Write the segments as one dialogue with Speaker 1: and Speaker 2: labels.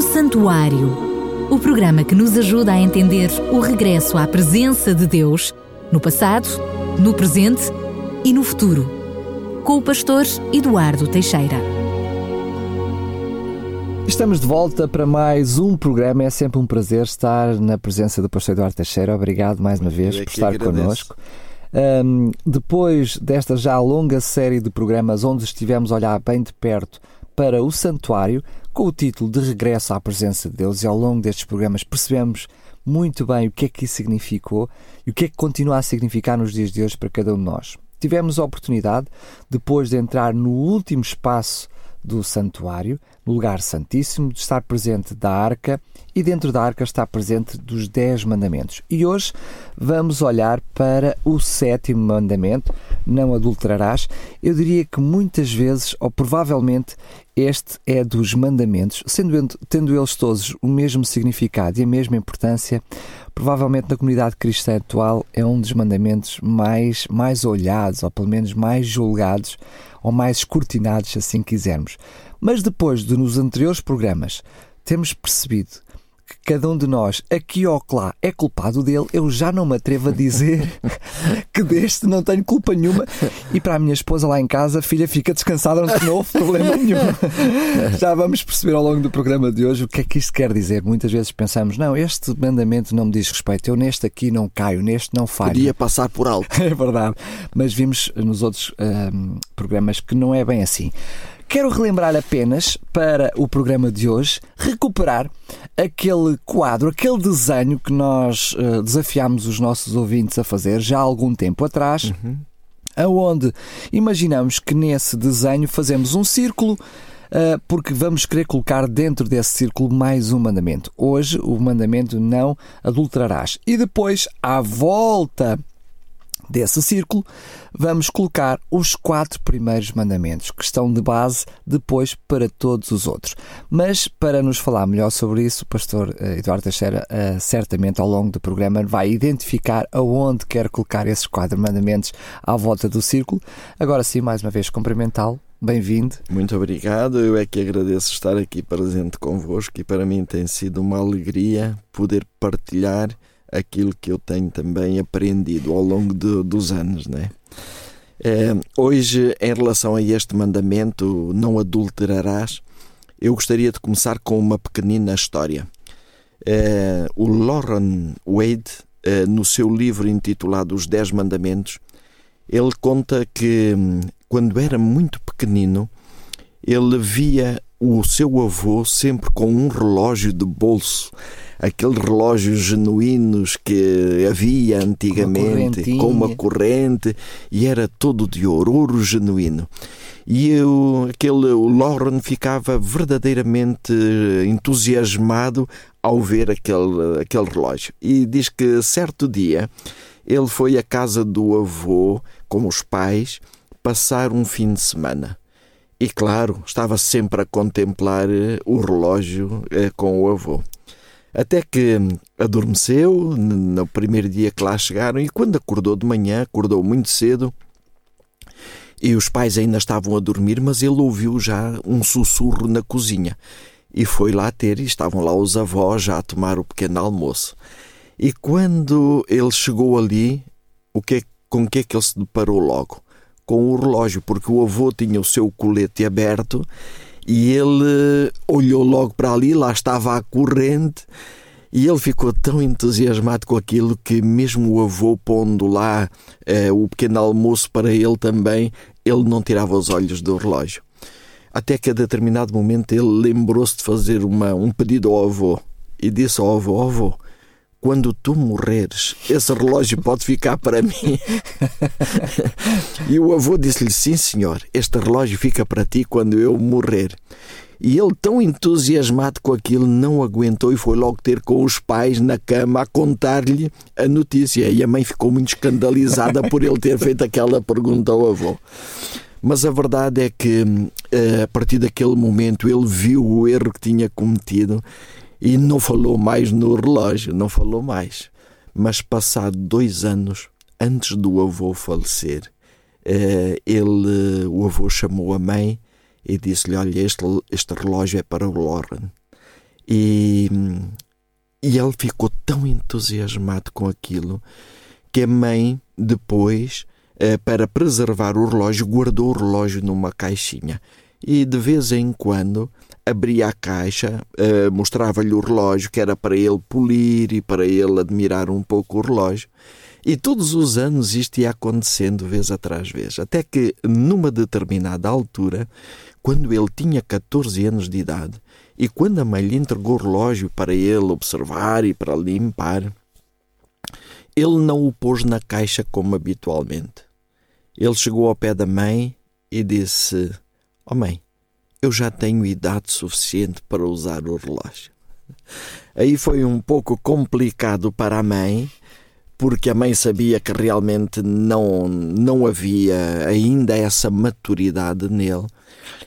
Speaker 1: O Santuário, o programa que nos ajuda a entender o regresso à presença de Deus no passado, no presente e no futuro, com o pastor Eduardo Teixeira.
Speaker 2: Estamos de volta para mais um programa. É sempre um prazer estar na presença do pastor Eduardo Teixeira. Obrigado mais uma vez
Speaker 3: é
Speaker 2: por estar
Speaker 3: agradeço.
Speaker 2: connosco. Um, depois desta já longa série de programas onde estivemos a olhar bem de perto para o santuário, com o título de Regresso à Presença de Deus, e ao longo destes programas percebemos muito bem o que é que isso significou e o que é que continua a significar nos dias de hoje para cada um de nós. Tivemos a oportunidade, depois de entrar no último espaço do santuário, no lugar santíssimo, de estar presente da arca e dentro da arca está presente dos Dez Mandamentos. E hoje vamos olhar para o sétimo mandamento, não adulterarás. Eu diria que muitas vezes, ou provavelmente, este é dos mandamentos, sendo tendo eles todos o mesmo significado e a mesma importância, provavelmente na comunidade cristã atual é um dos mandamentos mais, mais olhados, ou pelo menos mais julgados, ou mais escrutinados, se assim quisermos. Mas depois de nos anteriores programas temos percebido que cada um de nós, aqui ou lá, é culpado dele, eu já não me atrevo a dizer que deste não tenho culpa nenhuma. E para a minha esposa lá em casa, filha, fica descansada, não houve problema nenhum. Já vamos perceber ao longo do programa de hoje o que é que isto quer dizer. Muitas vezes pensamos, não, este mandamento não me diz respeito, eu neste aqui não caio, neste não falho.
Speaker 3: Podia passar por alto.
Speaker 2: É verdade. Mas vimos nos outros ahm, programas que não é bem assim. Quero relembrar apenas para o programa de hoje recuperar aquele quadro, aquele desenho que nós eh, desafiámos os nossos ouvintes a fazer já há algum tempo atrás, aonde imaginamos que nesse desenho fazemos um círculo. ah, porque vamos querer colocar dentro desse círculo mais um mandamento. Hoje, o mandamento não adulterarás. E depois, à volta desse círculo, vamos colocar os quatro primeiros mandamentos, que estão de base depois para todos os outros. Mas para nos falar melhor sobre isso, o pastor eh, Eduardo Teixeira, eh, certamente ao longo do programa, vai identificar aonde quer colocar esses quatro mandamentos à volta do círculo. Agora sim, mais uma vez, cumprimentá-lo. Bem-vindo.
Speaker 3: Muito obrigado. Eu é que agradeço estar aqui presente convosco e para mim tem sido uma alegria poder partilhar aquilo que eu tenho também aprendido ao longo de- dos anos, né? É, hoje, em relação a este mandamento, não adulterarás, eu gostaria de começar com uma pequenina história. É, o Lauren Wade, é, no seu livro intitulado Os Dez Mandamentos, ele conta que hum, quando era muito pequenino, ele via o seu avô sempre com um relógio de bolso, aqueles relógios genuínos que havia antigamente,
Speaker 2: correntinha.
Speaker 3: com uma corrente, e era todo de ouro, ouro genuíno. E eu, aquele, o Lauren ficava verdadeiramente entusiasmado ao ver aquele, aquele relógio. E diz que certo dia ele foi à casa do avô com os pais passar um fim de semana. E claro, estava sempre a contemplar eh, o relógio eh, com o avô. Até que adormeceu no primeiro dia que lá chegaram e quando acordou de manhã, acordou muito cedo e os pais ainda estavam a dormir, mas ele ouviu já um sussurro na cozinha e foi lá ter e estavam lá os avós já a tomar o pequeno almoço. E quando ele chegou ali, o que é- com o que é que ele se deparou logo? Com o relógio, porque o avô tinha o seu colete aberto e ele olhou logo para ali, lá estava a corrente e ele ficou tão entusiasmado com aquilo que, mesmo o avô pondo lá eh, o pequeno almoço para ele também, ele não tirava os olhos do relógio. Até que a determinado momento ele lembrou-se de fazer uma, um pedido ao avô e disse ao avô: "Ó avô, quando tu morreres, esse relógio pode ficar para mim. e o avô disse-lhe: Sim, senhor, este relógio fica para ti quando eu morrer. E ele, tão entusiasmado com aquilo, não aguentou e foi logo ter com os pais na cama a contar-lhe a notícia. E a mãe ficou muito escandalizada por ele ter feito aquela pergunta ao avô. Mas a verdade é que, eh, a partir daquele momento, ele viu o erro que tinha cometido e não falou mais no relógio, não falou mais. Mas, passado dois anos antes do avô falecer, eh, ele, o avô chamou a mãe e disse-lhe: Olha, este, este relógio é para o Lauren. E, e ele ficou tão entusiasmado com aquilo que a mãe, depois, eh, para preservar o relógio, guardou o relógio numa caixinha. E de vez em quando abria a caixa, eh, mostrava-lhe o relógio, que era para ele polir e para ele admirar um pouco o relógio. E todos os anos isto ia acontecendo vez atrás vez, até que numa determinada altura, quando ele tinha 14 anos de idade, e quando a mãe lhe entregou o relógio para ele observar e para limpar, ele não o pôs na caixa como habitualmente. Ele chegou ao pé da mãe e disse: Oh mãe, eu já tenho idade suficiente para usar o relógio. Aí foi um pouco complicado para a mãe, porque a mãe sabia que realmente não, não havia ainda essa maturidade nele,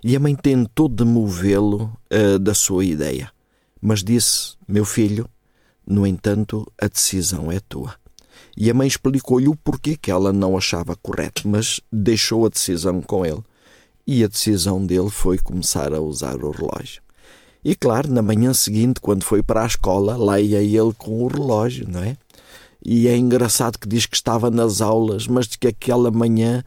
Speaker 3: e a mãe tentou demovê-lo uh, da sua ideia. Mas disse: Meu filho, no entanto, a decisão é tua. E a mãe explicou-lhe o porquê que ela não achava correto, mas deixou a decisão com ele. E a decisão dele foi começar a usar o relógio. E claro, na manhã seguinte, quando foi para a escola, lá ia ele com o relógio, não é? E é engraçado que diz que estava nas aulas, mas de que aquela manhã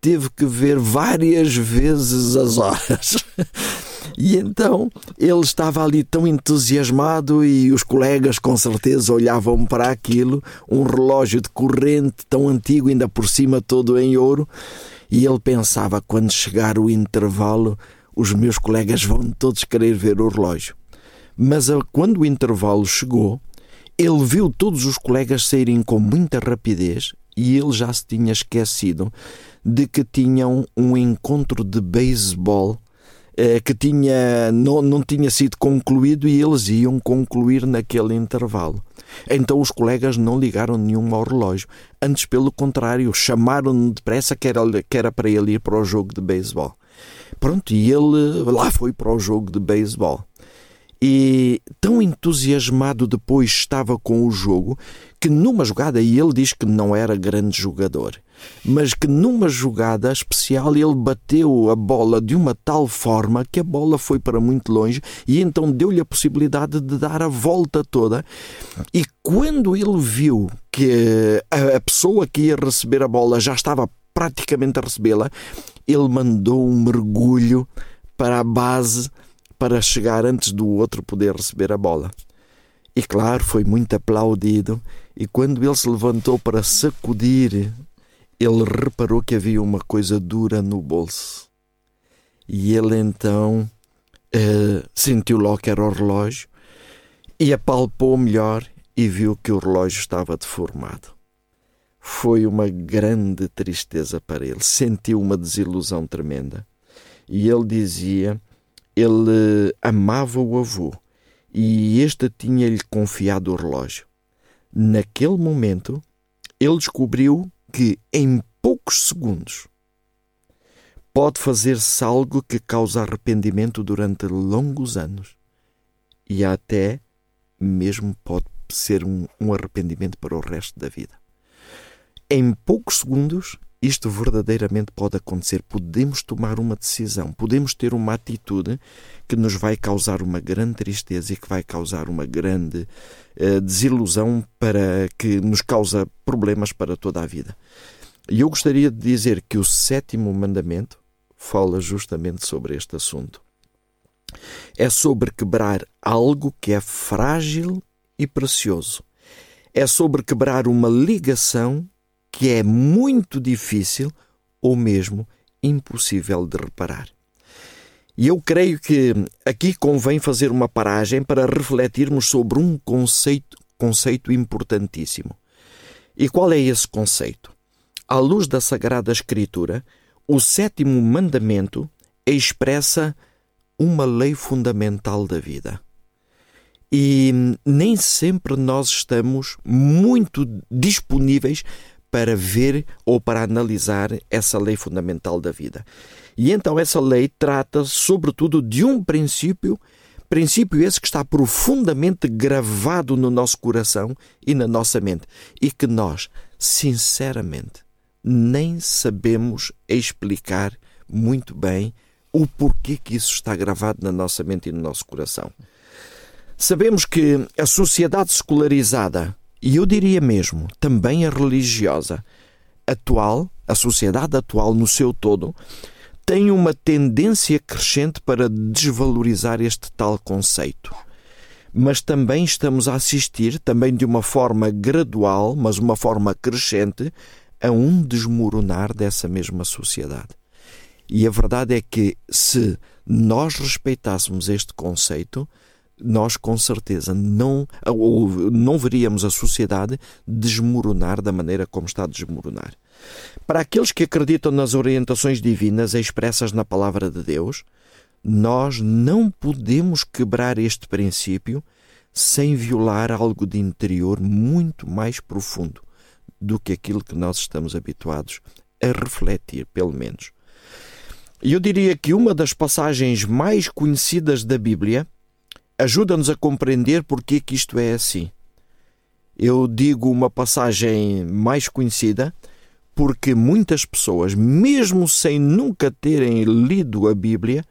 Speaker 3: teve que ver várias vezes as horas. E então ele estava ali tão entusiasmado e os colegas com certeza olhavam para aquilo, um relógio de corrente tão antigo, ainda por cima todo em ouro, e ele pensava: quando chegar o intervalo, os meus colegas vão todos querer ver o relógio. Mas quando o intervalo chegou, ele viu todos os colegas saírem com muita rapidez e ele já se tinha esquecido de que tinham um encontro de beisebol eh, que tinha, não, não tinha sido concluído e eles iam concluir naquele intervalo. Então os colegas não ligaram nenhum ao relógio. Antes, pelo contrário, chamaram-no depressa que era, que era para ele ir para o jogo de beisebol. Pronto, e ele lá foi para o jogo de beisebol. E tão entusiasmado depois estava com o jogo que numa jogada, e ele diz que não era grande jogador, mas que numa jogada especial ele bateu a bola de uma tal forma que a bola foi para muito longe e então deu-lhe a possibilidade de dar a volta toda. E quando ele viu que a pessoa que ia receber a bola já estava praticamente a recebê-la, ele mandou um mergulho para a base para chegar antes do outro poder receber a bola. E claro, foi muito aplaudido. E quando ele se levantou para sacudir, ele reparou que havia uma coisa dura no bolso. E ele então uh, sentiu logo que era o relógio e apalpou melhor e viu que o relógio estava deformado. Foi uma grande tristeza para ele, sentiu uma desilusão tremenda. E ele dizia ele amava o avô e este tinha-lhe confiado o relógio. Naquele momento, ele descobriu que em poucos segundos pode fazer-se algo que causa arrependimento durante longos anos e até mesmo pode ser um, um arrependimento para o resto da vida. Em poucos segundos, isto verdadeiramente pode acontecer. Podemos tomar uma decisão, podemos ter uma atitude que nos vai causar uma grande tristeza e que vai causar uma grande uh, desilusão para que nos causa problemas para toda a vida. E eu gostaria de dizer que o sétimo mandamento fala justamente sobre este assunto. É sobre quebrar algo que é frágil e precioso. É sobre quebrar uma ligação que é muito difícil ou mesmo impossível de reparar. E eu creio que aqui convém fazer uma paragem para refletirmos sobre um conceito, conceito importantíssimo. E qual é esse conceito? À luz da Sagrada Escritura, o sétimo mandamento expressa uma lei fundamental da vida. E nem sempre nós estamos muito disponíveis para ver ou para analisar essa lei fundamental da vida. E então essa lei trata, sobretudo, de um princípio, princípio esse que está profundamente gravado no nosso coração e na nossa mente, e que nós, sinceramente, nem sabemos explicar muito bem o porquê que isso está gravado na nossa mente e no nosso coração. Sabemos que a sociedade secularizada, e eu diria mesmo também a religiosa, atual, a sociedade atual no seu todo, tem uma tendência crescente para desvalorizar este tal conceito. Mas também estamos a assistir, também de uma forma gradual, mas uma forma crescente, a um desmoronar dessa mesma sociedade. E a verdade é que, se nós respeitássemos este conceito, nós com certeza não, ou não veríamos a sociedade desmoronar da maneira como está a desmoronar. Para aqueles que acreditam nas orientações divinas expressas na palavra de Deus, nós não podemos quebrar este princípio sem violar algo de interior muito mais profundo do que aquilo que nós estamos habituados a refletir, pelo menos. Eu diria que uma das passagens mais conhecidas da Bíblia ajuda-nos a compreender porque que isto é assim. Eu digo uma passagem mais conhecida porque muitas pessoas, mesmo sem nunca terem lido a Bíblia,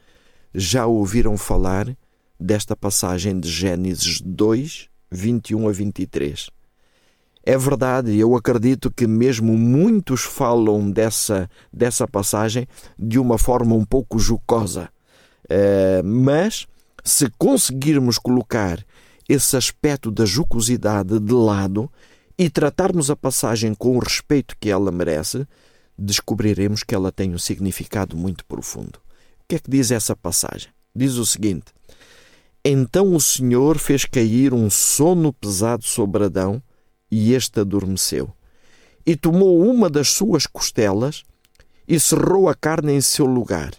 Speaker 3: já ouviram falar desta passagem de Gênesis 2, 21 a 23. É verdade, eu acredito que mesmo muitos falam dessa, dessa passagem de uma forma um pouco jocosa. Uh, mas, se conseguirmos colocar esse aspecto da jocosidade de lado e tratarmos a passagem com o respeito que ela merece, descobriremos que ela tem um significado muito profundo. O que é que diz essa passagem? Diz o seguinte: Então o Senhor fez cair um sono pesado sobre Adão e este adormeceu. E tomou uma das suas costelas e cerrou a carne em seu lugar.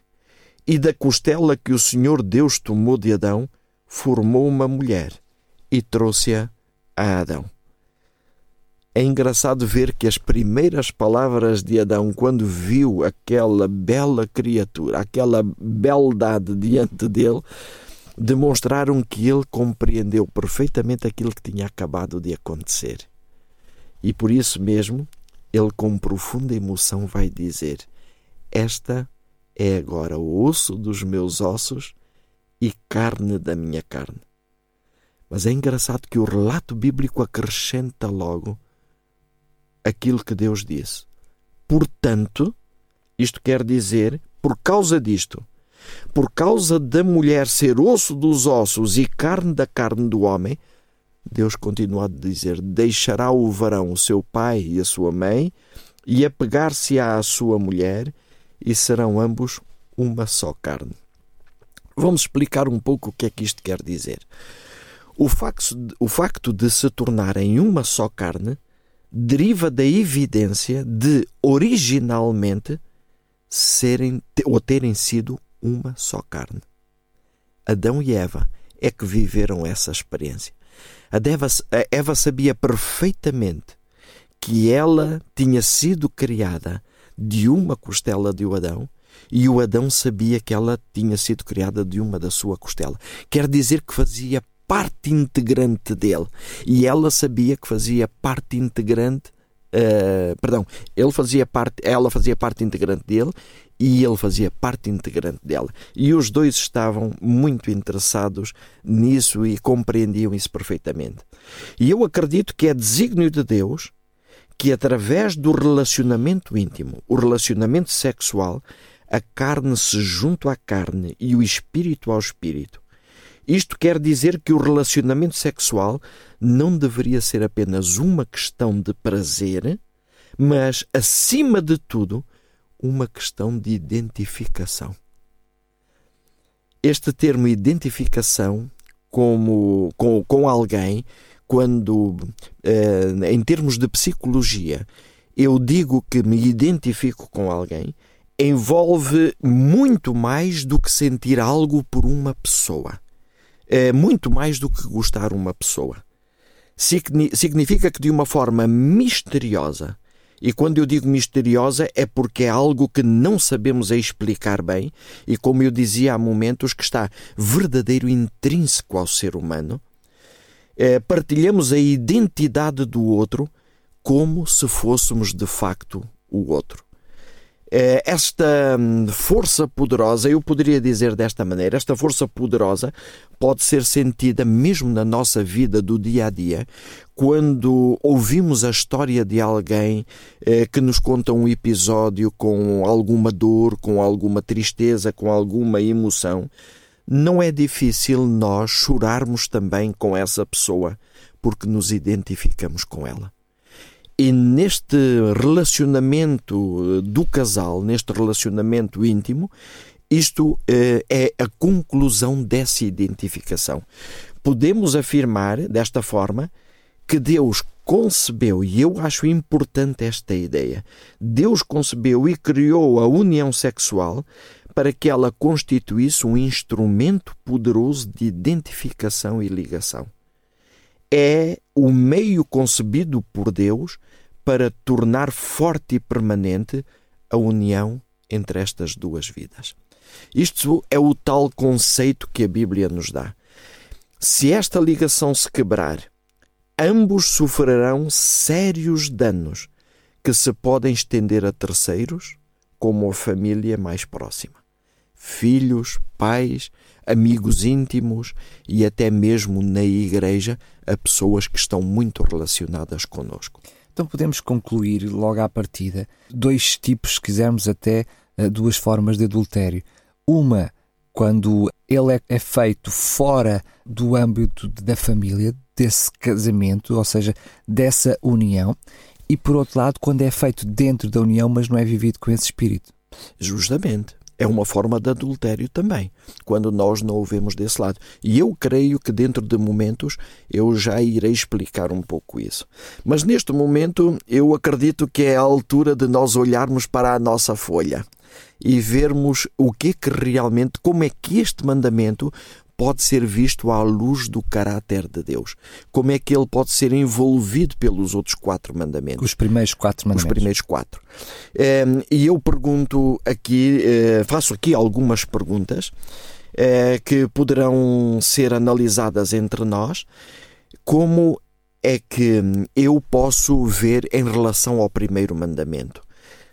Speaker 3: E da costela que o Senhor Deus tomou de Adão, formou uma mulher e trouxe-a a Adão. É engraçado ver que as primeiras palavras de Adão, quando viu aquela bela criatura, aquela beldade diante dele, demonstraram que ele compreendeu perfeitamente aquilo que tinha acabado de acontecer. E por isso mesmo, ele com profunda emoção vai dizer: Esta é agora osso dos meus ossos e carne da minha carne. Mas é engraçado que o relato bíblico acrescenta logo aquilo que Deus disse. Portanto, isto quer dizer, por causa disto, por causa da mulher ser osso dos ossos e carne da carne do homem, Deus continua a dizer: Deixará o varão o seu pai e a sua mãe, e apegar-se-á à sua mulher, e serão ambos uma só carne. Vamos explicar um pouco o que é que isto quer dizer. O facto, o facto de se tornarem uma só carne deriva da evidência de originalmente serem ou terem sido uma só carne. Adão e Eva é que viveram essa experiência. A Eva, a Eva sabia perfeitamente que ela tinha sido criada de uma costela de Adão e o Adão sabia que ela tinha sido criada de uma da sua costela. Quer dizer que fazia parte integrante dele e ela sabia que fazia parte integrante. Uh, perdão, ele fazia parte, ela fazia parte integrante dele e ele fazia parte integrante dela. E os dois estavam muito interessados nisso e compreendiam isso perfeitamente. E eu acredito que é desígnio de Deus que, através do relacionamento íntimo, o relacionamento sexual, a carne se junta à carne e o espírito ao espírito. Isto quer dizer que o relacionamento sexual não deveria ser apenas uma questão de prazer, mas, acima de tudo, uma questão de identificação. Este termo identificação como, com, com alguém, quando, eh, em termos de psicologia, eu digo que me identifico com alguém, envolve muito mais do que sentir algo por uma pessoa. É muito mais do que gostar uma pessoa. Significa que de uma forma misteriosa e quando eu digo misteriosa é porque é algo que não sabemos explicar bem e, como eu dizia há momentos, que está verdadeiro intrínseco ao ser humano. É, partilhamos a identidade do outro como se fôssemos de facto o outro. Eh, esta hum, força poderosa, eu poderia dizer desta maneira, esta força poderosa pode ser sentida mesmo na nossa vida do dia a dia, quando ouvimos a história de alguém eh, que nos conta um episódio com alguma dor, com alguma tristeza, com alguma emoção. Não é difícil nós chorarmos também com essa pessoa, porque nos identificamos com ela. E neste relacionamento eh, do casal, neste relacionamento íntimo, isto eh, é a conclusão dessa identificação. Podemos afirmar desta forma que Deus concebeu, e eu acho importante esta ideia, Deus concebeu e criou a união sexual para que ela constituísse um instrumento poderoso de identificação e ligação é o meio concebido por Deus para tornar forte e permanente a união entre estas duas vidas. Isto é o tal conceito que a Bíblia nos dá. Se esta ligação se quebrar, ambos sofrerão sérios danos que se podem estender a terceiros, como a família mais próxima. Filhos, pais, amigos íntimos e até mesmo na igreja a pessoas que estão muito relacionadas conosco.
Speaker 2: Então podemos concluir logo à partida dois tipos, se quisermos até eh, duas formas de adultério. Uma, quando ele é, é feito fora do âmbito da família, desse casamento, ou seja, dessa união, e por outro lado, quando é feito dentro da união, mas não é vivido com esse espírito.
Speaker 3: Justamente é uma forma de adultério também, quando nós não o vemos desse lado. E eu creio que dentro de momentos eu já irei explicar um pouco isso. Mas neste momento eu acredito que é a altura de nós olharmos para a nossa folha e vermos o que é que realmente, como é que este mandamento pode ser visto à luz do caráter de Deus? Como é que ele pode ser envolvido pelos outros quatro mandamentos?
Speaker 2: Os primeiros quatro mandamentos.
Speaker 3: Os primeiros quatro. Ehm, e eu pergunto aqui, eh, faço aqui algumas perguntas eh, que poderão ser analisadas entre nós. Como é que eu posso ver em relação ao primeiro mandamento?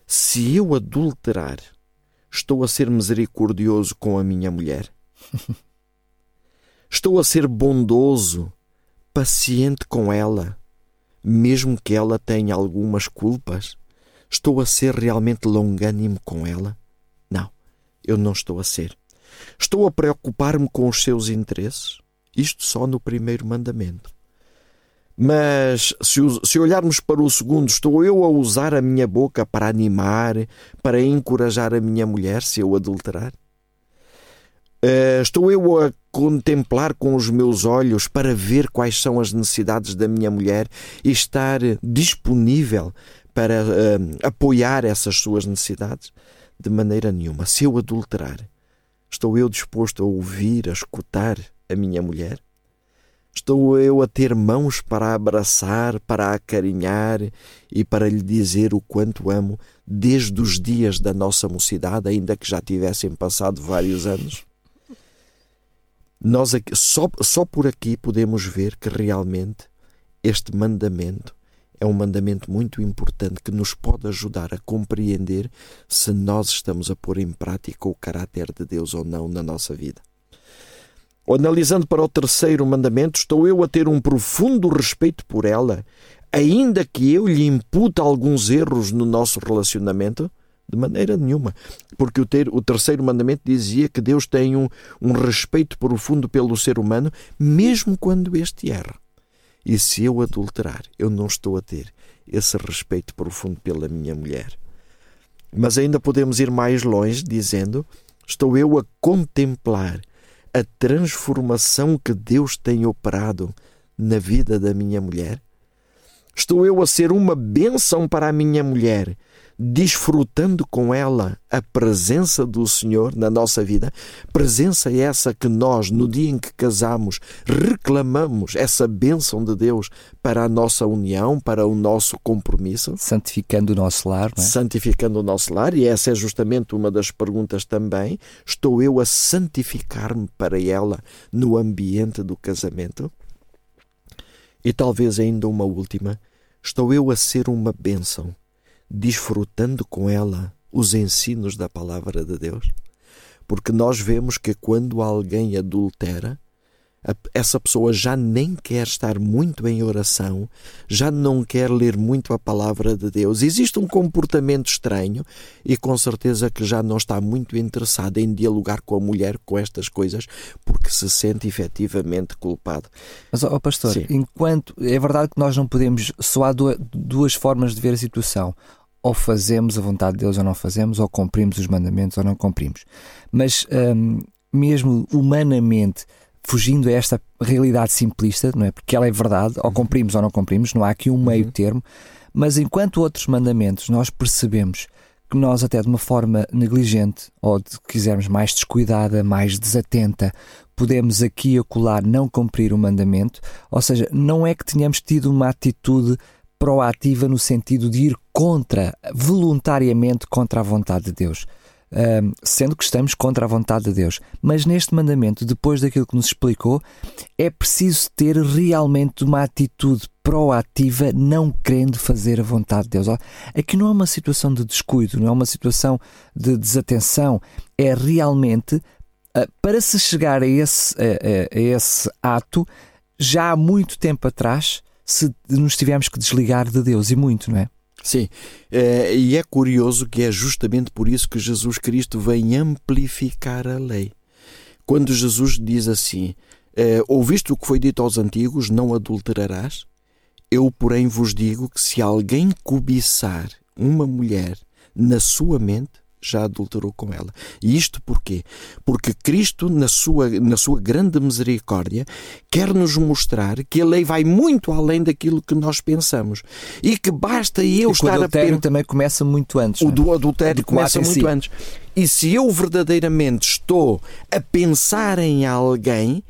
Speaker 3: Se eu adulterar, estou a ser misericordioso com a minha mulher? Estou a ser bondoso, paciente com ela, mesmo que ela tenha algumas culpas? Estou a ser realmente longânimo com ela? Não, eu não estou a ser. Estou a preocupar-me com os seus interesses? Isto só no primeiro mandamento. Mas se, se, olharmos para o segundo, estou eu a usar a minha boca para animar, para encorajar a minha mulher se eu adulterar? Uh, estou eu a contemplar com os meus olhos para ver quais são as necessidades da minha mulher e estar disponível para uh, apoiar essas suas necessidades? De maneira nenhuma. Se eu adulterar, estou eu disposto a ouvir, a escutar a minha mulher? Estou eu a ter mãos para abraçar, para acarinhar e para lhe dizer o quanto amo desde os dias da nossa mocidade, ainda que já tivessem passado vários anos? Nós aqui, só, só por aqui podemos ver que realmente este mandamento é um mandamento muito importante que nos pode ajudar a compreender se nós estamos a pôr em prática o caráter de Deus ou não na nossa vida. Analisando para o terceiro mandamento, estou eu a ter um profundo respeito por ela, ainda que eu lhe impute alguns erros no nosso relacionamento? De maneira nenhuma. Porque o, ter, o terceiro mandamento dizia que Deus tem um, um respeito profundo pelo ser humano, mesmo quando este erra. E se eu adulterar, eu não estou a ter esse respeito profundo pela minha mulher. Mas ainda podemos ir mais longe, dizendo: estou eu a contemplar a transformação que Deus tem operado na vida da minha mulher? Estou eu a ser uma bênção para a minha mulher desfrutando com ela a presença do Senhor na nossa vida, presença essa que nós, no dia em que casamos, reclamamos essa bênção de Deus para a nossa união, para o nosso compromisso.
Speaker 2: Santificando o nosso lar, não é?
Speaker 3: Santificando o nosso lar, e essa é justamente uma das perguntas também. Estou eu a santificar-me para ela no ambiente do casamento? E talvez ainda uma última. Estou eu a ser uma bênção desfrutando com ela os ensinos da palavra de Deus? Porque nós vemos que quando alguém adultera, essa pessoa já nem quer estar muito em oração, já não quer ler muito a palavra de Deus. Existe um comportamento estranho e com certeza que já não está muito interessado em dialogar com a mulher com estas coisas porque se sente efetivamente culpado.
Speaker 2: Mas, ó, pastor, Sim. enquanto é verdade que nós não podemos, só há duas formas de ver a situação ou fazemos a vontade de Deus ou não fazemos, ou cumprimos os mandamentos ou não cumprimos. Mas hum, mesmo humanamente, fugindo a esta realidade simplista, não é? Porque ela é verdade, ou cumprimos ou não cumprimos, não há aqui um meio uhum. termo, mas enquanto outros mandamentos nós percebemos que nós até de uma forma negligente ou de quisermos mais descuidada, mais desatenta, podemos aqui acolá não cumprir o mandamento, ou seja, não é que tenhamos tido uma atitude proativa no sentido de ir contra, voluntariamente contra a vontade de Deus sendo que estamos contra a vontade de Deus. Mas neste mandamento, depois daquilo que nos explicou, é preciso ter realmente uma atitude proativa, não querendo fazer a vontade de Deus. Aqui não é uma situação de descuido, não é uma situação de desatenção, é realmente ah, para se chegar a esse, a esse ato, já há muito tempo atrás, se nos tivermos que desligar de Deus, e muito, não é?
Speaker 3: Sim, é, e é curioso que é justamente por isso que Jesus Cristo vem amplificar a lei. Quando Jesus diz assim: é, Ouviste o que foi dito aos antigos, não adulterarás? Eu, porém, vos digo que se alguém cobiçar uma mulher na sua mente, já adulterou com ela. E isto porquê? Porque Cristo, na sua, na sua grande misericórdia, quer nos mostrar que a lei vai muito além daquilo que nós pensamos. E que basta eu
Speaker 2: e
Speaker 3: estar
Speaker 2: o adultério a... também começa muito antes.
Speaker 3: O é? do adultério começa muito si. antes. E se eu verdadeiramente estou a pensar em alguém,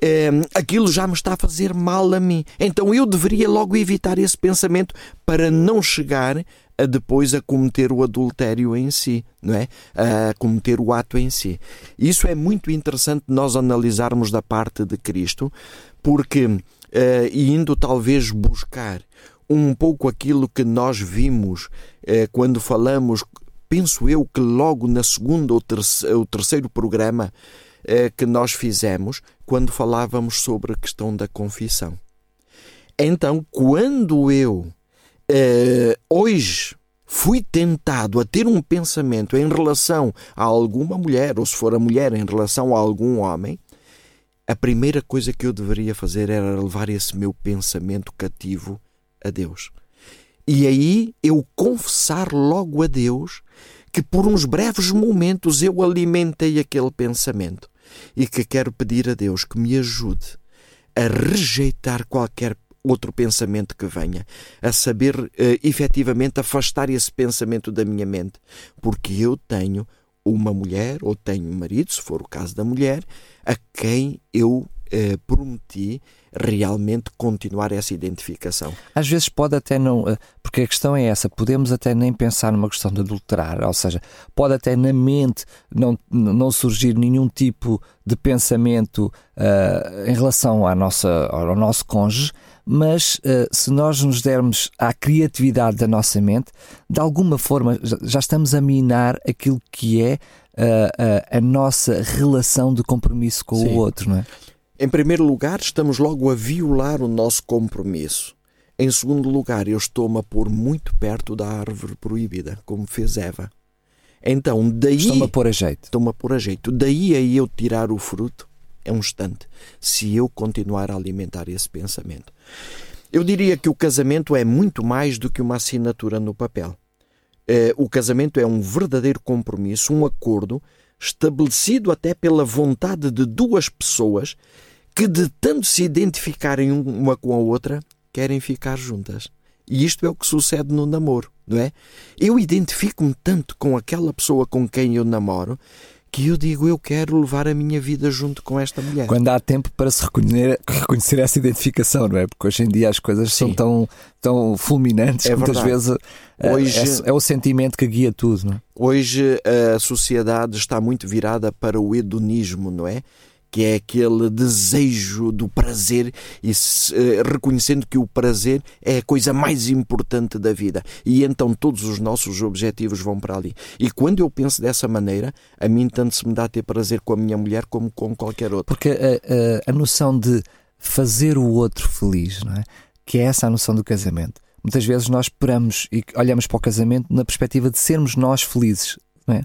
Speaker 3: eh, aquilo já me está a fazer mal a mim. Então eu deveria logo evitar esse pensamento para não chegar a depois a cometer o adultério em si, não é? A cometer o ato em si. Isso é muito interessante nós analisarmos da parte de Cristo, porque uh, indo talvez buscar um pouco aquilo que nós vimos uh, quando falamos, penso eu que logo na segunda ou terceiro, ou terceiro programa uh, que nós fizemos, quando falávamos sobre a questão da confissão. Então, quando eu uh, hoje fui tentado a ter um pensamento em relação a alguma mulher, ou se for a mulher em relação a algum homem, a primeira coisa que eu deveria fazer era levar esse meu pensamento cativo a Deus. E aí eu confessar logo a Deus que por uns breves momentos eu alimentei aquele pensamento e que quero pedir a Deus que me ajude a rejeitar qualquer outro pensamento que venha, a saber uh, efetivamente afastar esse pensamento da minha mente, porque eu tenho uma mulher ou tenho um marido, se for o caso da mulher, a quem eu eh, prometi realmente continuar essa identificação.
Speaker 2: Às vezes pode até não, eh, porque a questão é essa, podemos até nem pensar numa questão de adulterar, ou seja, pode até na mente não, não surgir nenhum tipo de pensamento uh, em relação à nossa, ao nosso cônjuge, mas uh, se nós nos dermos à criatividade da nossa mente, de alguma forma já estamos a minar aquilo que é uh, a nossa relação de compromisso com Sim. o outro, não é?
Speaker 3: Em primeiro lugar, estamos logo a violar o nosso compromisso. Em segundo lugar, eu estou-me a pôr muito perto da árvore proibida, como fez Eva. Então, daí.
Speaker 2: Estou-me a pôr a jeito.
Speaker 3: Estou-me a pôr a jeito. Daí a eu tirar o fruto é um instante, se eu continuar a alimentar esse pensamento. Eu diria que o casamento é muito mais do que uma assinatura no papel. É, o casamento é um verdadeiro compromisso, um acordo estabelecido até pela vontade de duas pessoas que, de tanto se identificarem uma com a outra, querem ficar juntas. E isto é o que sucede no namoro, não é? Eu identifico-me tanto com aquela pessoa com quem eu namoro que eu digo eu quero levar a minha vida junto com esta mulher.
Speaker 2: Quando há tempo para se reconhecer, reconhecer essa identificação, não é? Porque hoje em dia as coisas Sim. são tão, tão fulminantes
Speaker 3: é
Speaker 2: que muitas vezes eh, hoje, é, é, o sentimento que guia tudo, não é?
Speaker 3: Hoje a sociedade está muito virada para o hedonismo, não é? Que é aquele desejo do prazer e uh, reconhecendo que o prazer é a coisa mais importante da vida. E então todos os nossos objetivos vão para ali. E quando eu penso dessa maneira, a mim tanto se me dá a ter prazer com a minha mulher como com qualquer outro.
Speaker 2: Porque a, a, a noção de fazer o outro feliz, não é? Que é essa a noção do casamento. Muitas vezes nós esperamos e olhamos para o casamento na perspectiva de sermos nós felizes, não é?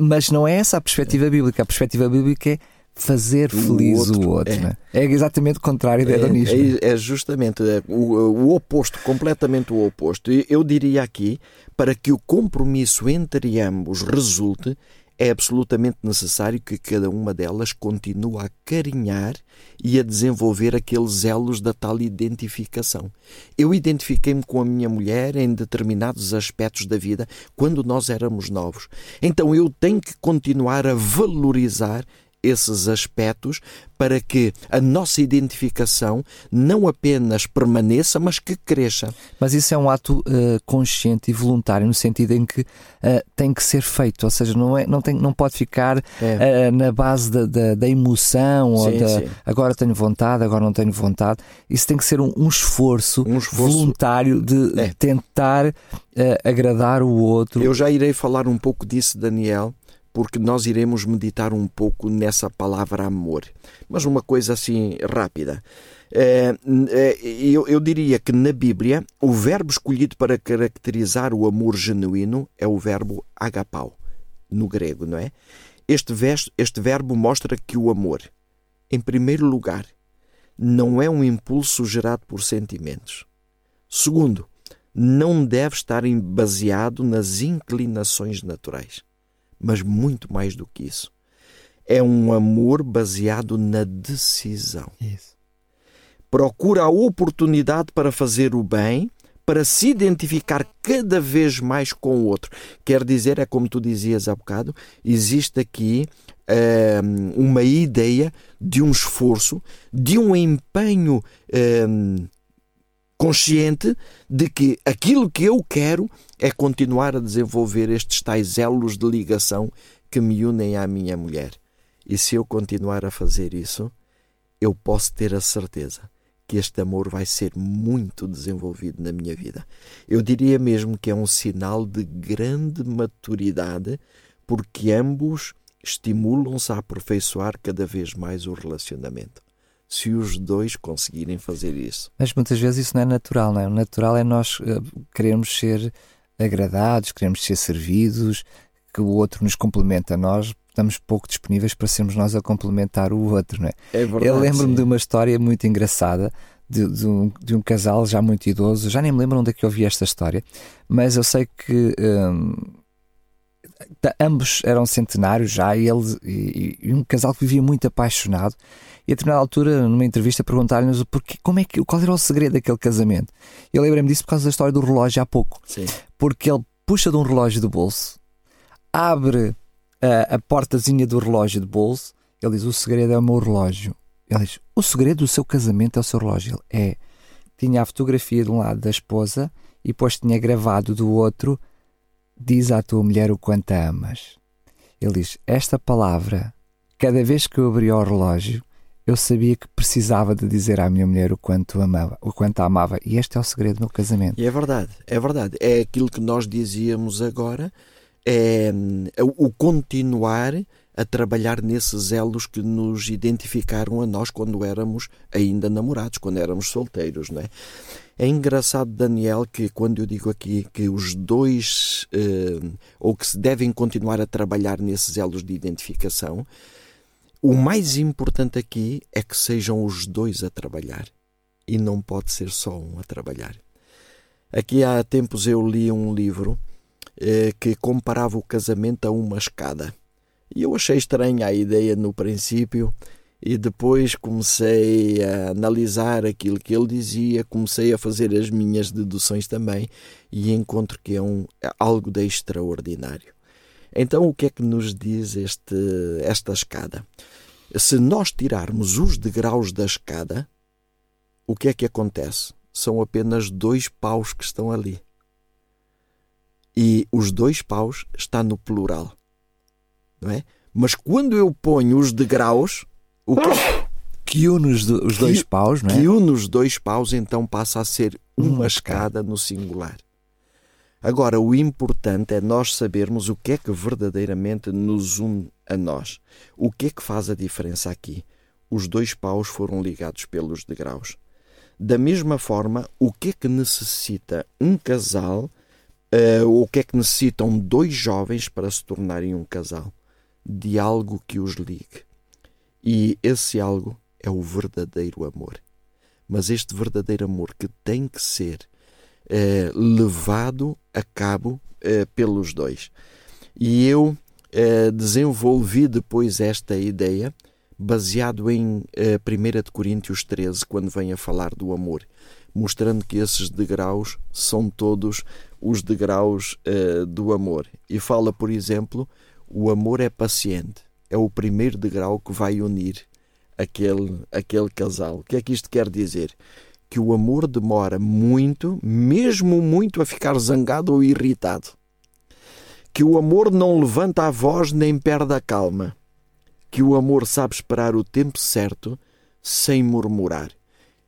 Speaker 2: Mas não é essa a perspectiva bíblica. A perspectiva bíblica é fazer feliz o outro. O outro é. é. exatamente o contrário do hedonismo.
Speaker 3: É, é, justamente é, o, o, oposto, completamente o oposto. Eu diria aqui, para que o compromisso entre ambos resulte, é absolutamente necessário que cada uma delas continue a carinhar e a desenvolver aqueles elos da tal identificação. Eu identifiquei-me com a minha mulher em determinados aspectos da vida quando nós éramos novos. Então eu tenho que continuar a valorizar esses aspectos para que a nossa identificação não apenas permaneça, mas que cresça.
Speaker 2: Mas isso é um ato uh, consciente e voluntário, no sentido em que uh, tem que ser feito, ou seja, não, é, não, tem, não pode ficar é. uh, na base da, da, da emoção sim, ou da sim. agora tenho vontade, agora não tenho vontade. Isso tem que ser um, um, esforço, um esforço, voluntário de é. tentar agradar o outro.
Speaker 3: Eu já irei falar um pouco disso, Daniel porque nós iremos meditar um pouco nessa palavra amor. Mas uma coisa assim rápida. É, é, eu, diria que na Bíblia o verbo escolhido para caracterizar o amor genuíno é o verbo agapau, no grego, não é? Este, este verbo mostra que o amor, em primeiro lugar, não é um impulso gerado por sentimentos. Segundo, não deve estar baseado nas inclinações naturais mas muito mais do que isso. É um amor baseado na decisão.
Speaker 2: Isso.
Speaker 3: Procura a oportunidade para fazer o bem, para se identificar cada vez mais com o outro. Quer dizer, é como tu dizias há bocado, existe aqui ehm, uma ideia de um esforço, de um empenho ehm, consciente de que aquilo que eu quero é continuar a desenvolver estes tais elos de ligação que me unem à minha mulher. E se eu continuar a fazer isso, eu posso ter a certeza que este amor vai ser muito desenvolvido na minha vida. Eu diria mesmo que é um sinal de grande maturidade, porque ambos estimulam-se a aperfeiçoar cada vez mais o relacionamento se os dois conseguirem fazer isso.
Speaker 2: Mas muitas vezes isso não é natural, não é? O natural é nós uh, queremos ser agradados, queremos ser servidos, que o outro nos complementa. Nós estamos pouco disponíveis para sermos nós a complementar o outro, não é?
Speaker 3: é verdade,
Speaker 2: Eu lembro-me de uma história muito engraçada de, de, um, de, um, casal já muito idoso, já nem me lembro onde é que eu vi esta história, mas eu sei que. Um, ambos eram centenários já e, ele, e, e um casal que vivia muito apaixonado e a determinada altura, numa entrevista, perguntaram-nos como é que, qual era o segredo daquele casamento. Eu lembrei-me disso por causa da história do relógio há pouco.
Speaker 3: Sim.
Speaker 2: Porque ele puxa de um relógio do bolso, abre a, a portazinha do relógio de bolso, ele diz: O segredo é o meu relógio. Ele diz: O segredo do seu casamento é o seu relógio. Ele, é. Tinha a fotografia de um lado da esposa e depois tinha gravado do outro: Diz à tua mulher o quanto a amas. Ele diz: Esta palavra, cada vez que eu abri o relógio, eu sabia que precisava de dizer à minha mulher o quanto amava, o quanto a amava, e este é o segredo do casamento.
Speaker 3: E é verdade, é verdade. É aquilo que nós dizíamos agora, é, é o continuar a trabalhar nesses elos que nos identificaram a nós quando éramos ainda namorados, quando éramos solteiros, não é? É engraçado, Daniel, que quando eu digo aqui que os dois, eh, ou que se devem continuar a trabalhar nesses elos de identificação, o mais importante aqui é que sejam os dois a trabalhar e não pode ser só um a trabalhar. Aqui há tempos eu li um livro eh, que comparava o casamento a uma escada. E eu achei estranha a ideia no princípio, e depois comecei a analisar aquilo que ele dizia, comecei a fazer as minhas deduções também, e encontro que é um, é algo de extraordinário. Então, o que é que nos diz este, esta escada? Se nós tirarmos os degraus da escada, o que é que acontece? São apenas dois paus que estão ali. E os dois paus está no plural. Não é? Mas quando eu ponho os degraus,
Speaker 2: O que, que une os, dois paus, não é?
Speaker 3: Que une os dois paus, então passa a ser uma escada no singular. Agora, o importante é nós sabermos o que é que verdadeiramente nos une a nós. O que é que faz a diferença aqui? Os dois paus foram ligados pelos degraus. Da mesma forma, o que é que necessita um casal, uh, ou o que é que necessitam dois jovens para se tornarem um casal? De algo que os ligue. E esse algo é o verdadeiro amor. Mas este verdadeiro amor que tem que ser eh, levado a cabo eh, pelos dois. E eu eh, desenvolvi depois esta ideia baseado em eh, 1 Coríntios 13, quando vem a falar do amor, mostrando que esses degraus são todos os degraus do amor. E fala, por exemplo, o amor é paciente, é o primeiro degrau que vai unir aquele, aquele casal. O que é que isto quer dizer? Que o amor demora muito, mesmo muito, a ficar zangado ou irritado. Que o amor não levanta a voz nem perde a calma. Que o amor sabe esperar o tempo certo sem murmurar.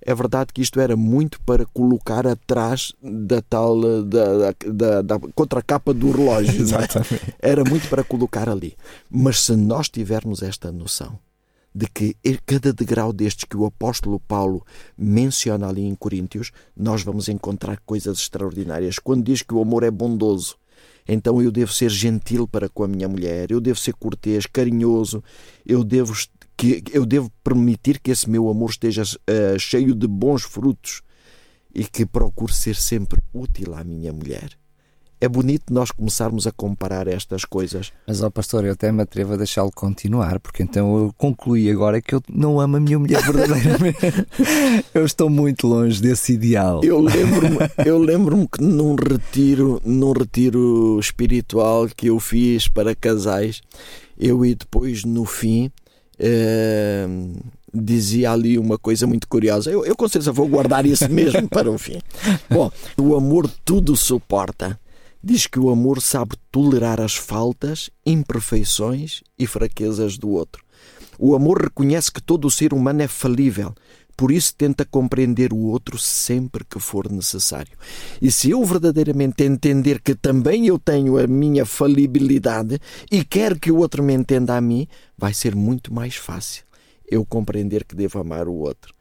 Speaker 3: É verdade que isto era muito para colocar atrás da tal da, da, da, da contracapa do relógio. É? Era muito para colocar ali. Mas se nós tivermos esta noção de que cada degrau destes que o apóstolo Paulo menciona ali em Coríntios, nós vamos encontrar coisas extraordinárias. Quando diz que o amor é bondoso, então eu devo ser gentil para com a minha mulher, eu devo ser cortês, carinhoso, eu devo, que, eu devo permitir que esse meu amor esteja uh, cheio de bons frutos e que procure ser sempre útil à minha mulher é bonito nós começarmos a comparar estas coisas.
Speaker 2: Mas, ó pastor, eu até me atrevo a deixá-lo continuar, porque então eu concluí agora que eu não amo a minha mulher verdadeiramente. eu estou muito longe desse ideal.
Speaker 3: Eu lembro-me eu lembro que num retiro, num retiro espiritual que eu fiz para casais, eu e depois no fim. Eh, dizia ali uma coisa muito curiosa. Eu, eu com certeza vou guardar isso mesmo para o fim. Bom, o amor tudo suporta diz que o amor sabe tolerar as faltas, imperfeições e fraquezas do outro. O amor reconhece que todo o ser humano é falível, por isso tenta compreender o outro sempre que for necessário. E se eu verdadeiramente entender que também eu tenho a minha falibilidade e quero que o outro me entenda a mim, vai ser muito mais fácil eu compreender que devo amar o outro.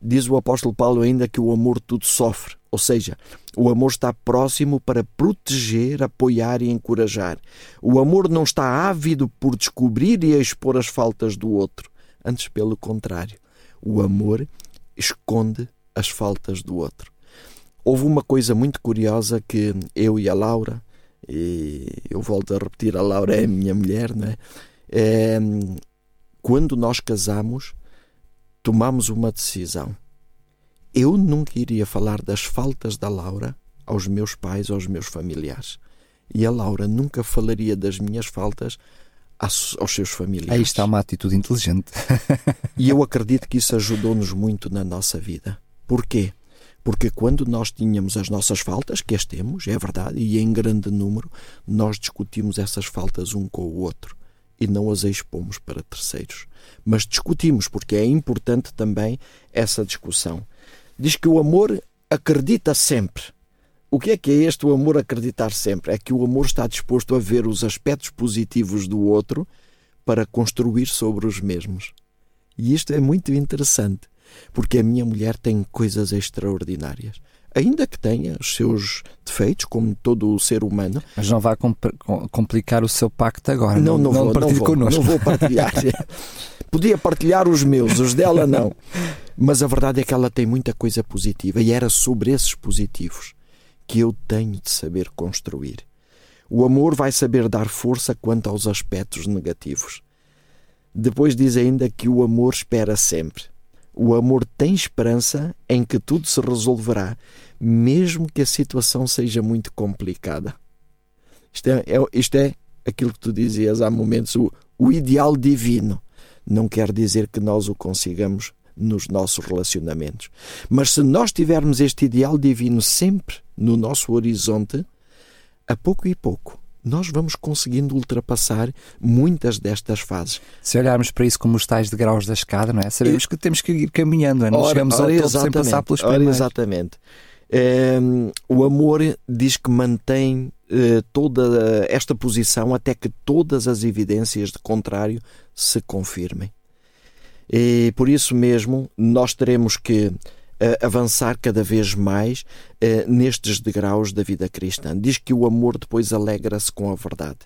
Speaker 3: Diz o apóstolo Paulo ainda que o amor tudo sofre, ou seja, o amor está próximo para proteger, apoiar e encorajar. O amor não está ávido por descobrir e expor as faltas do outro. Antes, pelo contrário, o amor esconde as faltas do outro. Houve uma coisa muito curiosa que eu e a Laura, e eu volto a repetir, a Laura é a minha mulher, não é? é quando nós casamos, tomamos uma decisão eu nunca iria falar das faltas da Laura aos meus pais, aos meus familiares. E a Laura nunca falaria das minhas faltas aos seus familiares.
Speaker 2: Aí está uma atitude inteligente.
Speaker 3: e eu acredito que isso ajudou-nos muito na nossa vida. Porquê? Porque quando nós tínhamos as nossas faltas, que as temos, é verdade, e em grande número, nós discutimos essas faltas um com o outro e não as expomos para terceiros. Mas discutimos, porque é importante também essa discussão diz que o amor acredita sempre. O que é que é este o amor acreditar sempre? É que o amor está disposto a ver os aspectos positivos do outro para construir sobre os mesmos. E isto é muito interessante, porque a minha mulher tem coisas extraordinárias. Ainda que tenha os seus defeitos, como todo o ser humano.
Speaker 2: Mas não vai complicar o seu pacto agora.
Speaker 3: Não, não, não, vou, não, vou, connosco. não vou partilhar. Podia partilhar os meus, os dela não. Mas a verdade é que ela tem muita coisa positiva e era sobre esses positivos que eu tenho de saber construir. O amor vai saber dar força quanto aos aspectos negativos. Depois diz ainda que o amor espera sempre. O amor tem esperança em que tudo se resolverá, mesmo que a situação seja muito complicada. Isto é, é isto é aquilo que tu dizias há momentos, o, o ideal divino. Não quer dizer que nós o consigamos nos nossos relacionamentos. Mas se nós tivermos este ideal divino sempre no nosso horizonte, a pouco e pouco nós vamos conseguindo ultrapassar muitas destas fases.
Speaker 2: Se olharmos para isso como os tais degraus da escada, não é? Sabemos que temos que ir caminhando, não é? Não chegamos ora, ao topo sem passar pelos primeiros.
Speaker 3: Ora, exatamente. É, o amor diz que mantém é, toda esta posição até que todas as evidências de contrário se confirmem. E por isso mesmo nós teremos que avançar cada vez mais uh, nestes degraus da vida cristã. Diz que o amor depois alegra-se com a verdade.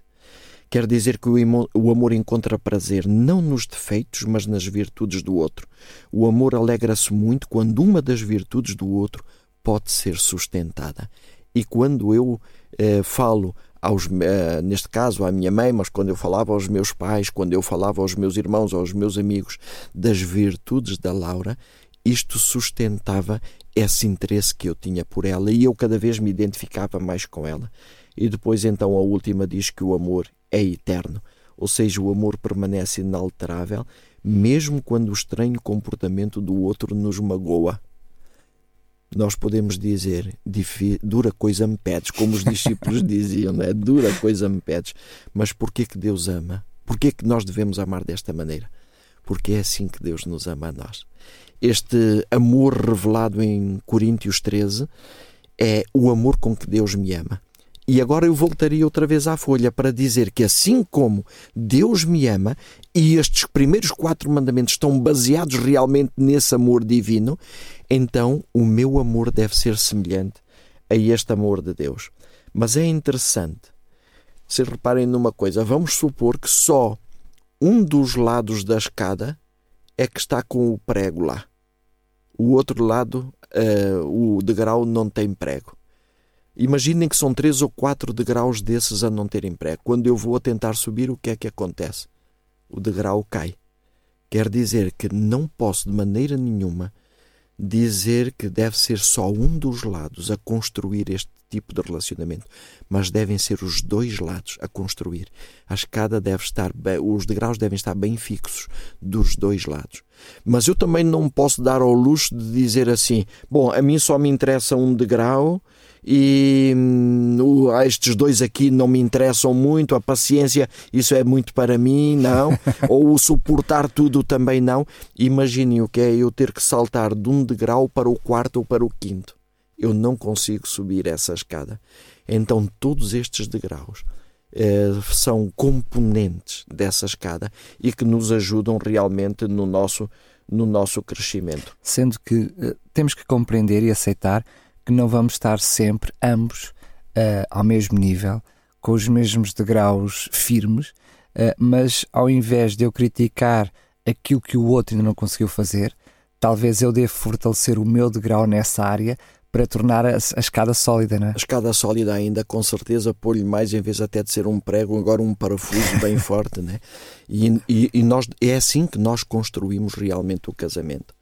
Speaker 3: Quer dizer que o amor encontra prazer não nos defeitos, mas nas virtudes do outro. O amor alegra-se muito quando uma das virtudes do outro pode ser sustentada. E quando eu eh, falo aos, eh, neste caso à minha mãe, mas quando eu falava aos meus pais, quando eu falava aos meus irmãos, aos meus amigos das virtudes da Laura, isto sustentava esse interesse que eu tinha por ela e eu cada vez me identificava mais com ela. E depois, então, a última diz que o amor é eterno, ou seja, o amor permanece inalterável, mesmo quando o estranho comportamento do outro nos magoa. Nós podemos dizer, dura coisa me pedes, como os discípulos diziam, é? Dura coisa me pedes. Mas porquê que Deus ama? Porquê que nós devemos amar desta maneira? Porque é assim que Deus nos ama a nós este amor revelado em Coríntios 13 é o amor com que Deus me ama. E agora eu voltaria outra vez à folha para dizer que assim como Deus me ama e estes primeiros quatro mandamentos estão baseados realmente nesse amor divino, então o meu amor deve ser semelhante a este amor de Deus. Mas é interessante. Se reparem numa coisa, vamos supor que só um dos lados da escada é que está com o prego lá. O outro lado, uh, o degrau não tem prego. Imaginem que são três ou quatro degraus desses a não terem prego. Quando eu vou a tentar subir, o que é que acontece? O degrau cai. Quer dizer que não posso de maneira nenhuma dizer que deve ser só um dos lados a construir este tipo de relacionamento, mas devem ser os dois lados a construir. A escada deve estar bem, os degraus devem estar bem fixos dos dois lados. Mas eu também não posso dar ao luxo de dizer assim: bom, a mim só me interessa um degrau e hum, estes dois aqui não me interessam muito, a paciência, isso é muito para mim, não, ou o suportar tudo também não. Imaginem o que é eu ter que saltar de um degrau para o quarto ou para o quinto eu não consigo subir essa escada. Então, todos estes degraus eh, são componentes dessa escada e que nos ajudam realmente no nosso, no nosso crescimento.
Speaker 2: Sendo que eh, temos que compreender e aceitar que não vamos estar sempre ambos eh, ao mesmo nível, com os mesmos degraus firmes, eh, mas ao invés de eu criticar aquilo que o outro ainda não conseguiu fazer, talvez eu devo fortalecer o meu degrau nessa área para tornar a, a, escada sólida, não é?
Speaker 3: A escada sólida ainda, com certeza, pôr-lhe mais, em vez até de ser um prego, agora um parafuso bem forte, né? E, e, e nós, é assim que nós construímos realmente o casamento.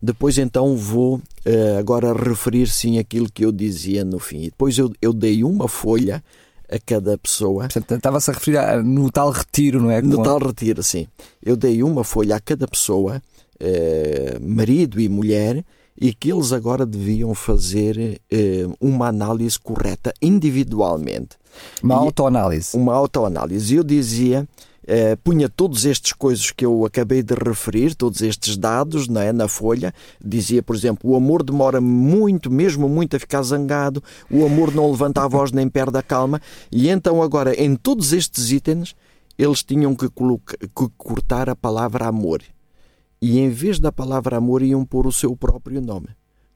Speaker 3: Depois então vou uh, agora referir sim aquilo que eu dizia no fim. E depois eu, eu dei uma folha a cada pessoa.
Speaker 2: Estava-se a referir a, no tal retiro, não é?
Speaker 3: No tal retiro, sim. Eu dei uma folha a cada pessoa, uh, marido e mulher, e que eles agora deviam fazer eh, uma análise correta individualmente.
Speaker 2: Uma autoanálise.
Speaker 3: Uma autoanálise. Eu dizia, eh, punha todos estes coisas que eu acabei de referir, todos estes dados não é, na folha, dizia, por exemplo, o amor demora muito, mesmo muito, a ficar zangado, o amor não levanta a voz nem perde a calma, e então agora, em todos estes itens, eles tinham que, que cortar a palavra amor. E em vez da palavra amor iam pôr o seu próprio nome.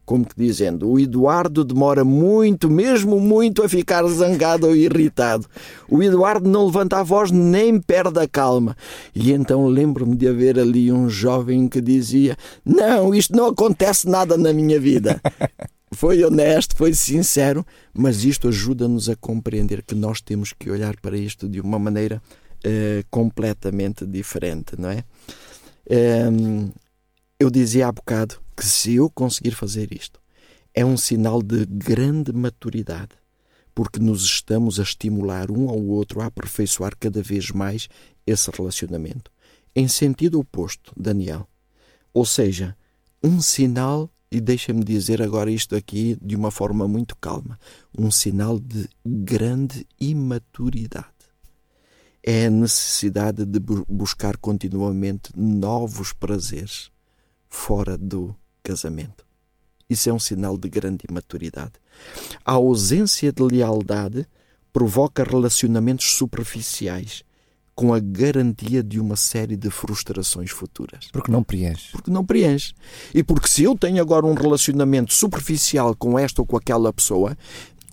Speaker 3: Como que dizendo, o Eduardo demora muito, mesmo muito, a ficar zangado ou irritado. O Eduardo não levanta a voz nem perde a calma. E então lembro-me de haver ali um jovem que dizia: Não, isto não acontece nada na minha vida. foi honesto, foi sincero, mas isto ajuda-nos a compreender que nós temos que olhar para isto de uma maneira uh, completamente diferente, não é? eu dizia há bocado que se eu conseguir fazer isto, é um sinal de grande maturidade, porque nos estamos a estimular um ao outro a aperfeiçoar cada vez mais esse relacionamento. Em sentido oposto, Daniel. Ou seja, um sinal e deixa-me dizer agora isto aqui de uma forma muito calma, um sinal de grande imaturidade. É a necessidade de buscar continuamente novos prazeres fora do casamento. Isso é um sinal de grande imaturidade. A ausência de lealdade provoca relacionamentos superficiais com a garantia de uma série de frustrações futuras.
Speaker 2: Porque não preenche.
Speaker 3: Porque não preenche. E porque se eu tenho agora um relacionamento superficial com esta ou com aquela pessoa,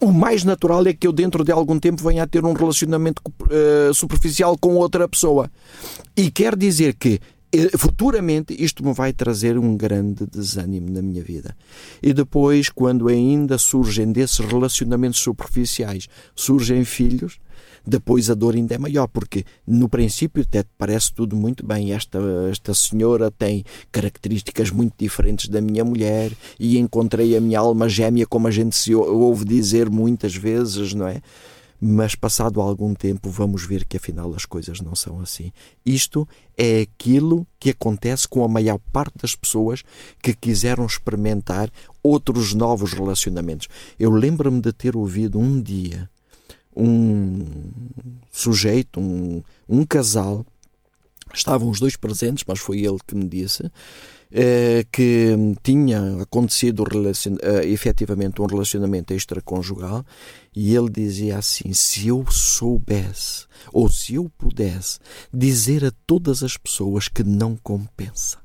Speaker 3: o mais natural é que eu, dentro de algum tempo, venha a ter um relacionamento uh, superficial com outra pessoa. E quer dizer que futuramente isto me vai trazer um grande desânimo na minha vida. E depois, quando ainda surgem desses relacionamentos superficiais, surgem filhos, depois a dor ainda é maior, porque no princípio até parece tudo muito bem. Esta, esta senhora tem características muito diferentes da minha mulher e encontrei a minha alma gêmea, como a gente se ouve dizer muitas vezes, não é? Mas passado algum tempo vamos ver que afinal as coisas não são assim. Isto é aquilo que acontece com a maior parte das pessoas que quiseram experimentar outros novos relacionamentos. Eu lembro-me de ter ouvido um dia um sujeito, um, um casal, estavam os dois presentes, mas foi ele que me disse eh, que tinha acontecido relacion... Eh, efetivamente um relacionamento extraconjugal e ele dizia assim: se eu soubesse ou se eu pudesse dizer a todas as pessoas que não compensa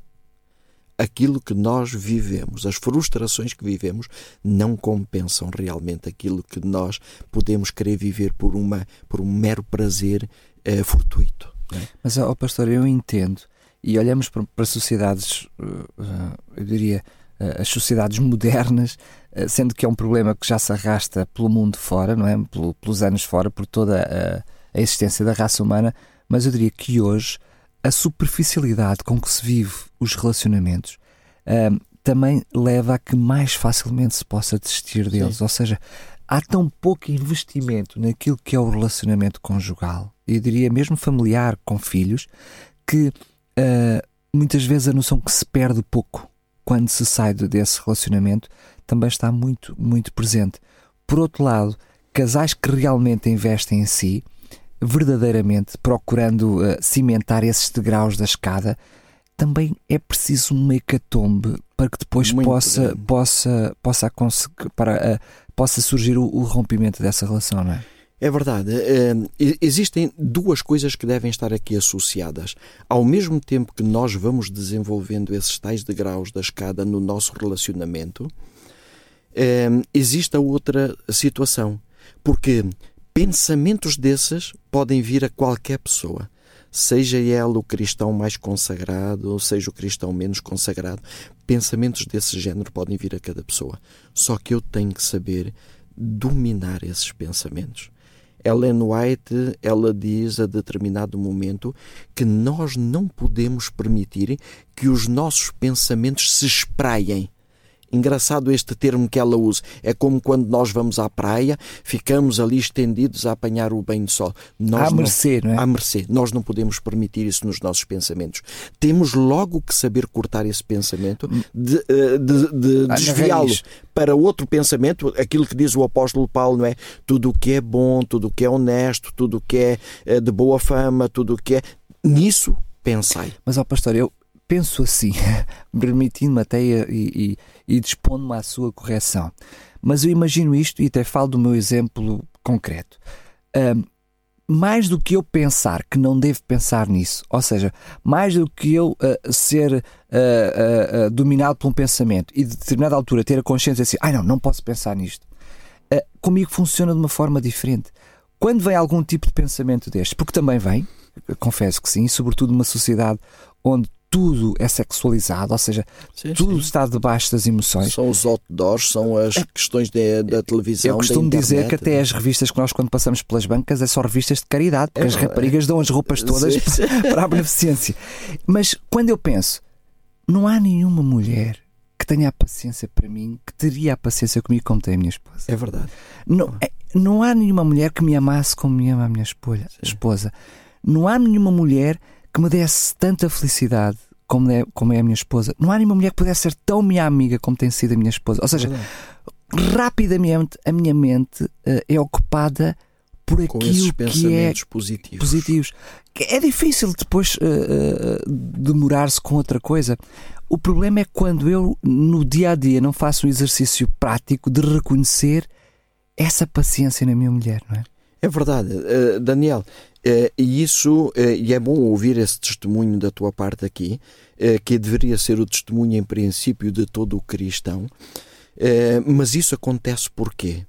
Speaker 3: aquilo que nós vivemos, as frustrações que vivemos, não compensam realmente aquilo que nós podemos querer viver por, uma, por um mero prazer eh, fortuito. É?
Speaker 2: Mas, ó, pastor, eu entendo e olhamos para, sociedades, uh, eu diria, as sociedades modernas, uh, sendo que é um problema que já se arrasta pelo mundo fora, não é? Pelo, pelos anos fora, por toda a, a, existência da raça humana, mas eu diria que hoje a superficialidade com que se vive os relacionamentos também leva a que mais facilmente se possa desistir deles. Sim. Ou seja, há tão pouco investimento naquilo que é o relacionamento conjugal, e diria mesmo familiar com filhos, que uh, muitas vezes a noção que se perde pouco quando se sai desse relacionamento também está muito, muito presente. Por outro lado, casais que realmente investem em si, verdadeiramente procurando uh, cimentar esses degraus da escada, também é preciso uma hecatombe para que depois possa, possa, possa, para, uh, possa surgir o, o rompimento dessa relação, não é?
Speaker 3: É verdade. Ehm, existem duas coisas que devem estar aqui associadas. Ao mesmo tempo que nós vamos desenvolvendo esses tais degraus da escada no nosso relacionamento, ehm, existe a outra situação. Porque pensamentos desses podem vir a qualquer pessoa. Seja ela o cristão mais consagrado, ou seja o cristão menos consagrado, pensamentos desse género podem vir a cada pessoa. Só que eu tenho que saber dominar esses pensamentos. Ellen White, ela diz a determinado momento que nós não podemos permitir que os nossos pensamentos se espraiem Engraçado este termo que ela usa. É como quando nós vamos à praia, ficamos ali estendidos a apanhar o banho de sol.
Speaker 2: Nós à não, mercê, não é?
Speaker 3: À mercê. Nós não podemos permitir isso nos nossos pensamentos. Temos logo que saber cortar esse pensamento, de, eh, de, de ah, desviá-lo para outro pensamento, aquilo que diz o apóstolo Paulo, não é? Tudo o que é bom, tudo o que é honesto, tudo o que é eh, de boa fama, tudo o que é. Nisso pensai.
Speaker 2: Mas, ó pastor, eu, penso assim, permitindo-me até e, e, e dispondo-me à sua correção. Mas eu imagino isto e até falo do meu exemplo concreto. Mais do que eu pensar que não devo pensar nisso, ou seja, mais do que eu uh, ser uh, uh, dominado por um pensamento e de determinada altura ter a consciência assim, ai ah, não, não posso pensar nisto, comigo funciona de uma forma diferente. Quando vem algum tipo de pensamento deste, porque também vem, confesso que sim, sobretudo numa sociedade onde tudo é sexualizado, ou seja, sim, tudo sim. está debaixo das emoções.
Speaker 3: São os outdoors, são as é, questões de, da televisão.
Speaker 2: Eu costumo dizer que até as revistas que nós, quando passamos pelas bancas, é só revistas de caridade, porque é, as raparigas é. dão as roupas todas sim, para a beneficência. Mas quando eu penso, não há nenhuma mulher que tenha a paciência para mim, que teria a paciência comigo como tem a minha esposa.
Speaker 3: É verdade.
Speaker 2: Não, é, não há nenhuma mulher que me amasse como me ama a minha esposa. esposa. Não há nenhuma mulher que me desse tanta felicidade como é, como é a minha esposa. Não há nenhuma mulher que pudesse ser tão minha amiga como tem sido a minha esposa. Ou seja, rapidamente a minha mente uh, é ocupada por aquilo que é
Speaker 3: positivos.
Speaker 2: positivos. É difícil depois uh, uh, demorar-se com outra coisa. O problema é quando eu, no dia a dia, não faço um exercício prático de reconhecer essa paciência na minha mulher, não é?
Speaker 3: É verdade, uh, Daniel. Uh, e isso, uh, e é bom ouvir esse testemunho da tua parte aqui, que deveria ser o testemunho, em princípio, de todo o cristão. mas isso acontece porquê?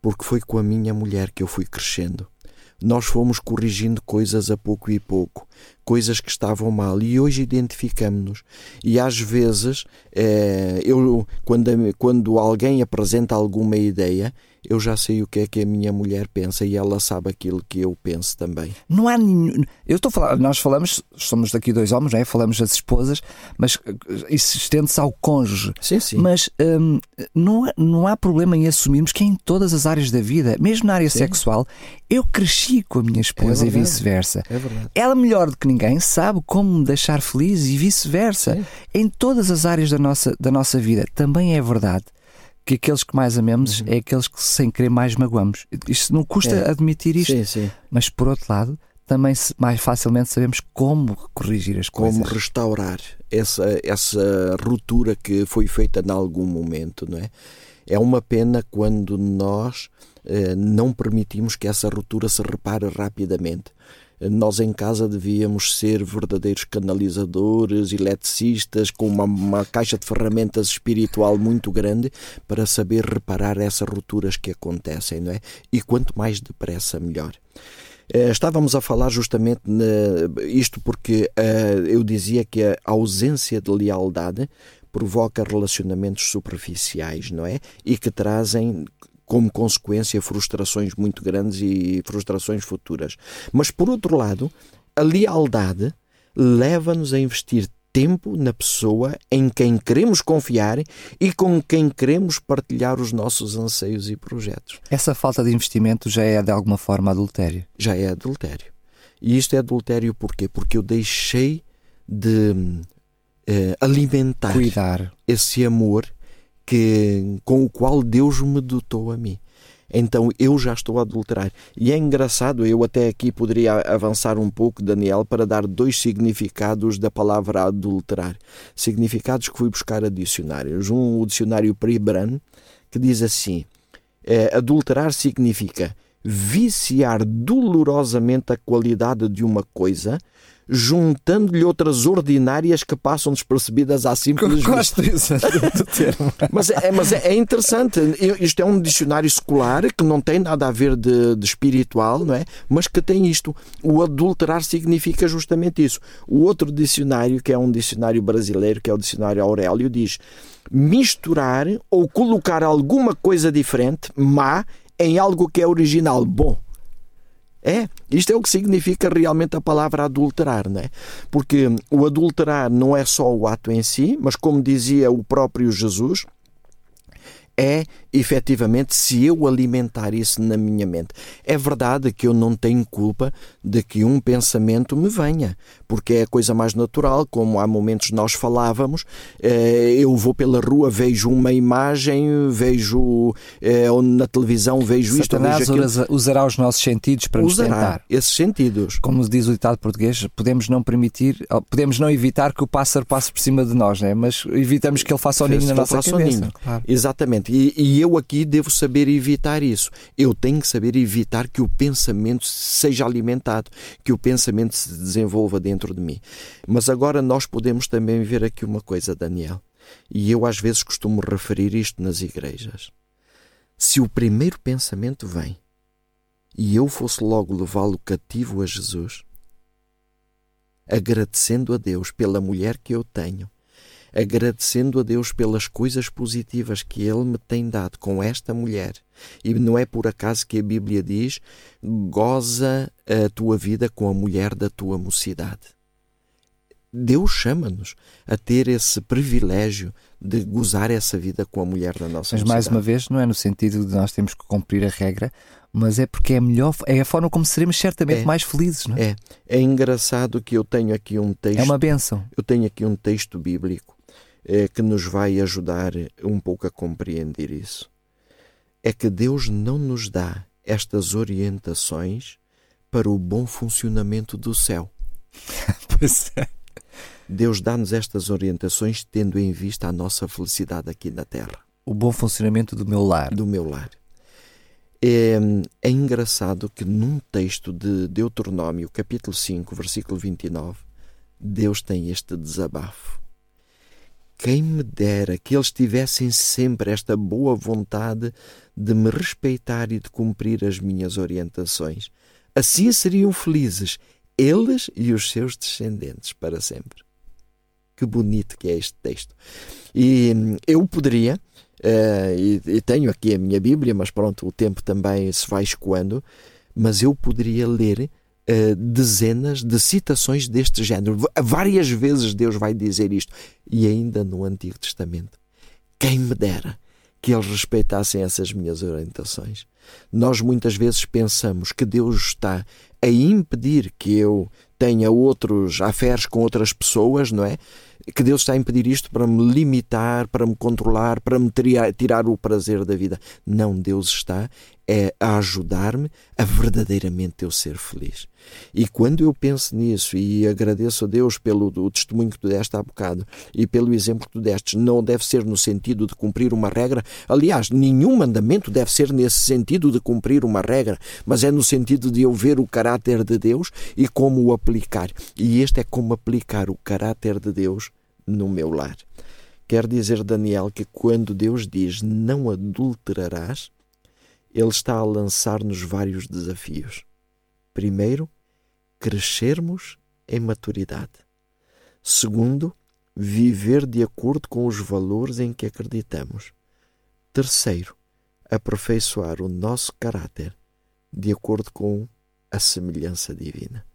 Speaker 3: Porque foi com a minha mulher que eu fui crescendo nós fomos corrigindo coisas a pouco e pouco, coisas que estavam mal, e hoje identificamos-nos. E às vezes, é, eu, quando, quando alguém apresenta alguma ideia, eu já sei o que é que a minha mulher pensa e ela sabe aquilo que eu penso também.
Speaker 2: Não há nenhum. Eu estou a falar, nós falamos, somos daqui dois homens, não é? falamos das esposas, mas isso estende-se ao cônjuge.
Speaker 3: Sim, sim.
Speaker 2: Mas hum, não, não há problema em assumirmos que é em todas as áreas da vida, mesmo na área sim. sexual, eu cresci com a minha esposa é e vice-versa.
Speaker 3: É verdade.
Speaker 2: Ela, melhor do que ninguém, sabe como me deixar feliz e vice-versa. Em todas as áreas da nossa, da nossa vida. Também é verdade que aqueles que mais amamos uhum. é aqueles que sem querer mais magoamos. Isto não custa é. admitir isto,
Speaker 3: sim, sim.
Speaker 2: mas por outro lado, também mais facilmente sabemos como corrigir as
Speaker 3: como
Speaker 2: coisas.
Speaker 3: Como restaurar essa, essa ruptura que foi feita em algum momento, não é? É uma pena quando nós eh, não permitimos que essa ruptura se repare rapidamente. Nós em casa devíamos ser verdadeiros canalizadores, eletricistas, com uma, uma caixa de ferramentas espiritual muito grande para saber reparar essas rupturas que acontecem, não é? E quanto mais depressa, melhor. Eh, estávamos a falar justamente isto porque uh, eu dizia que a ausência de lealdade provoca relacionamentos superficiais, não é? E que trazem como consequência frustrações muito grandes e frustrações futuras. Mas por outro lado, a lealdade leva-nos a investir tempo na pessoa em quem queremos confiar e com quem queremos partilhar os nossos anseios e projetos.
Speaker 2: Essa falta de investimento já é de alguma forma adultério?
Speaker 3: Já é adultério. E isto é adultério porquê? Porque eu deixei de eh, alimentar
Speaker 2: Cuidar.
Speaker 3: esse amor que, com o qual Deus me dotou a mim. Então eu já estou a adulterar. E é engraçado, eu até aqui poderia avançar um pouco, Daniel, para dar dois significados da palavra adulterar. Significados que fui buscar a dicionários. Um, o dicionário Pribran, que diz assim: é, adulterar significa viciar dolorosamente a qualidade de uma coisa juntando-lhe outras ordinárias que passam despercebidas à simples
Speaker 2: Gosto disso, do termo.
Speaker 3: mas, é, mas é, é, interessante. Isto é um dicionário secular que não tem nada a ver de, de, espiritual, não é? Mas que tem isto. O adulterar significa justamente isso. O outro dicionário, que é um dicionário brasileiro, que é o dicionário Aurélio, diz misturar ou colocar alguma coisa diferente, má, em algo que é original, bom. É, isto é o que significa realmente a palavra adulterar, não é? Porque o adulterar não é só o ato em si, mas como dizia o próprio Jesus, é efetivamente se eu alimentar isso na minha mente. É verdade que eu não tenho culpa de que um pensamento me venha, porque é a coisa mais natural, como há momentos nós falávamos, eh, eu vou pela rua, vejo uma imagem, vejo eh, na televisão, vejo
Speaker 2: Satanás
Speaker 3: isto, vejo
Speaker 2: aquilo. usará os nossos sentidos para
Speaker 3: usará
Speaker 2: nos tentar.
Speaker 3: esses sentidos.
Speaker 2: Como diz o ditado português, podemos não permitir, podemos não evitar que o pássaro passe por cima de nós, né? mas evitamos que ele faça o ninho na nossa cabeça.
Speaker 3: Claro. Exatamente. E, e eu aqui devo saber evitar isso. Eu tenho que saber evitar que o pensamento seja alimentado, que o pensamento se desenvolva dentro de mim. Mas agora nós podemos também ver aqui uma coisa, Daniel, e eu às vezes costumo referir isto nas igrejas. Se o primeiro pensamento vem e eu fosse logo levá-lo cativo a Jesus, agradecendo a Deus pela mulher que eu tenho, agradecendo a Deus pelas coisas positivas que Ele me tem dado com esta mulher. E não é por acaso que a Bíblia diz: goza a tua vida com a mulher da tua mocidade. Deus chama-nos a ter esse privilégio de gozar essa vida com a mulher da nossa
Speaker 2: Mas mais uma vez, não é no sentido de nós temos que cumprir a regra, mas é porque é melhor, é a forma como seremos certamente é, mais felizes, não é?
Speaker 3: É. É engraçado que eu tenho aqui um texto.
Speaker 2: É uma benção.
Speaker 3: Eu tenho aqui um texto bíblico é, que nos vai ajudar um pouco a compreender isso. É que Deus não nos dá estas orientações para o bom funcionamento do céu.
Speaker 2: pois é.
Speaker 3: Deus dá-nos estas orientações tendo em vista a nossa felicidade aqui na Terra.
Speaker 2: O bom funcionamento do meu lar.
Speaker 3: Do meu lar. É, é engraçado que num texto de Deuteronômio, capítulo 5, versículo 29, Deus tem este desabafo. Quem me dera que eles tivessem sempre esta boa vontade de me respeitar e de cumprir as minhas orientações. Assim seriam felizes eles e os seus descendentes para sempre. Que bonito que é este texto. E hum, eu poderia, uh, e, e, tenho aqui a minha Bíblia, mas pronto, o tempo também se vai escoando, mas eu poderia ler uh, dezenas de citações deste género. Várias vezes Deus vai dizer isto, e ainda no Antigo Testamento. Quem me dera que eles respeitassem essas minhas orientações. Nós muitas vezes pensamos que Deus está a impedir que eu tenha outros aferes com outras pessoas, não é? Que Deus está a impedir isto para me limitar, para me controlar, para me tirar o prazer da vida. Não, Deus está é a ajudar-me a verdadeiramente eu ser feliz. E quando eu penso nisso e agradeço a Deus pelo testemunho que tu deste há bocado e pelo exemplo que tu deste, não deve ser no sentido de cumprir uma regra. Aliás, nenhum mandamento deve ser nesse sentido de cumprir uma regra, mas é no sentido de eu ver o caráter de Deus e como o aplicar. E este é como aplicar o caráter de Deus no meu lar. Quer dizer, Daniel, que quando Deus diz não adulterarás, ele está a lançar-nos vários desafios. Primeiro, crescermos em maturidade. Segundo, viver de acordo com os valores em que acreditamos. Terceiro, aperfeiçoar o nosso caráter de acordo com a semelhança divina.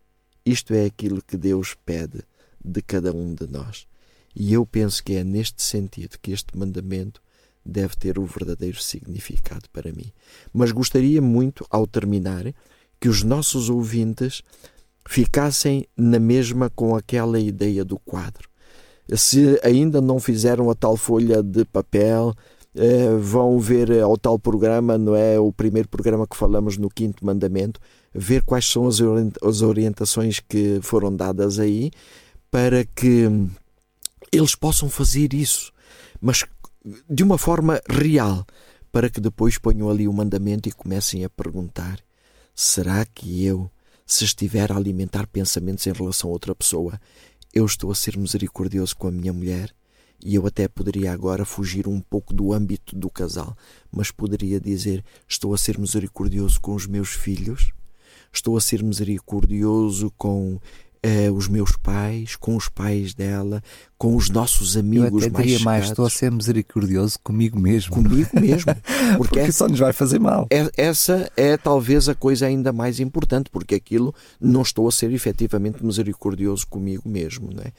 Speaker 3: Isto é aquilo que Deus pede de cada um de nós. E eu penso que é neste sentido que este mandamento deve ter o verdadeiro significado para mim. Mas gostaria muito, ao terminar, que os nossos ouvintes ficassem na mesma com aquela ideia do quadro. Se ainda não fizeram a tal folha de papel, eh, vão ver ao tal programa, não é? O primeiro programa que falamos no quinto mandamento, ver quais são as orientações que foram dadas aí para que eles possam fazer isso. Mas de uma forma real, para que depois ponham ali o mandamento e comecem a perguntar: será que eu, se estiver a alimentar pensamentos em relação a outra pessoa, eu estou a ser misericordioso com a minha mulher? E eu até poderia agora fugir um pouco do âmbito do casal, mas poderia dizer: estou a ser misericordioso com os meus filhos? Estou a ser misericordioso com uh, os meus pais, com os pais dela, com os nossos amigos
Speaker 2: Eu até
Speaker 3: mais
Speaker 2: mais, estou a ser misericordioso comigo mesmo.
Speaker 3: Comigo mesmo.
Speaker 2: Porque, porque só nos vai fazer mal.
Speaker 3: É, essa é talvez a coisa ainda mais importante, porque aquilo não estou a ser efetivamente misericordioso comigo mesmo, não é?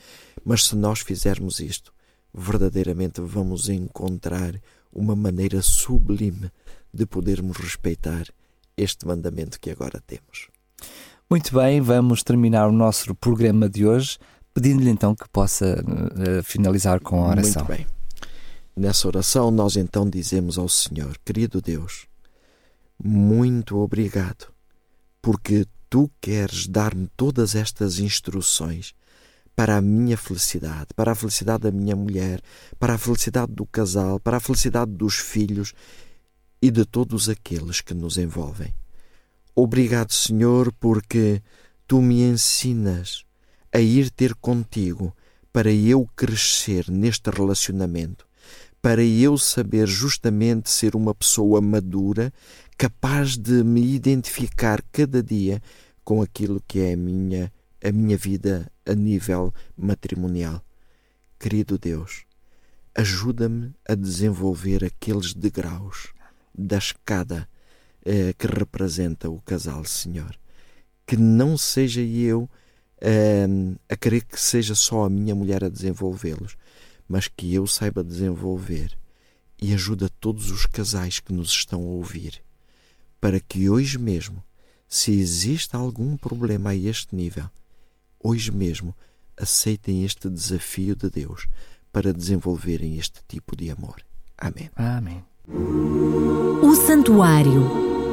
Speaker 3: Mas se nós fizermos isto, verdadeiramente vamos encontrar uma maneira sublime de podermos respeitar este mandamento que agora temos.
Speaker 2: Muito bem, vamos terminar o nosso programa de hoje, pedindo-lhe então que possa uh, finalizar com a oração.
Speaker 3: Muito bem. Nessa oração, nós então dizemos ao Senhor: Querido Deus, muito obrigado, porque tu queres dar-me todas estas instruções para a minha felicidade, para a felicidade da minha mulher, para a felicidade do casal, para a felicidade dos filhos e de todos aqueles que nos envolvem. Obrigado, Senhor, porque tu me ensinas a ir ter contigo para eu crescer neste relacionamento, para eu saber justamente ser uma pessoa madura, capaz de me identificar cada dia com aquilo que é a minha, a minha vida a nível matrimonial. Querido Deus, ajuda-me a desenvolver aqueles degraus da escada eh, que representa o casal, Senhor. Que não seja eu uh, a querer que seja só a minha mulher a desenvolvê-los, mas que eu saiba desenvolver e ajuda todos os casais que nos estão a ouvir, para que hoje mesmo, se existe algum problema a este nível, hoje mesmo aceitem este desafio de Deus para desenvolverem este tipo de amor. Amém.
Speaker 2: Amém.
Speaker 1: O Santuário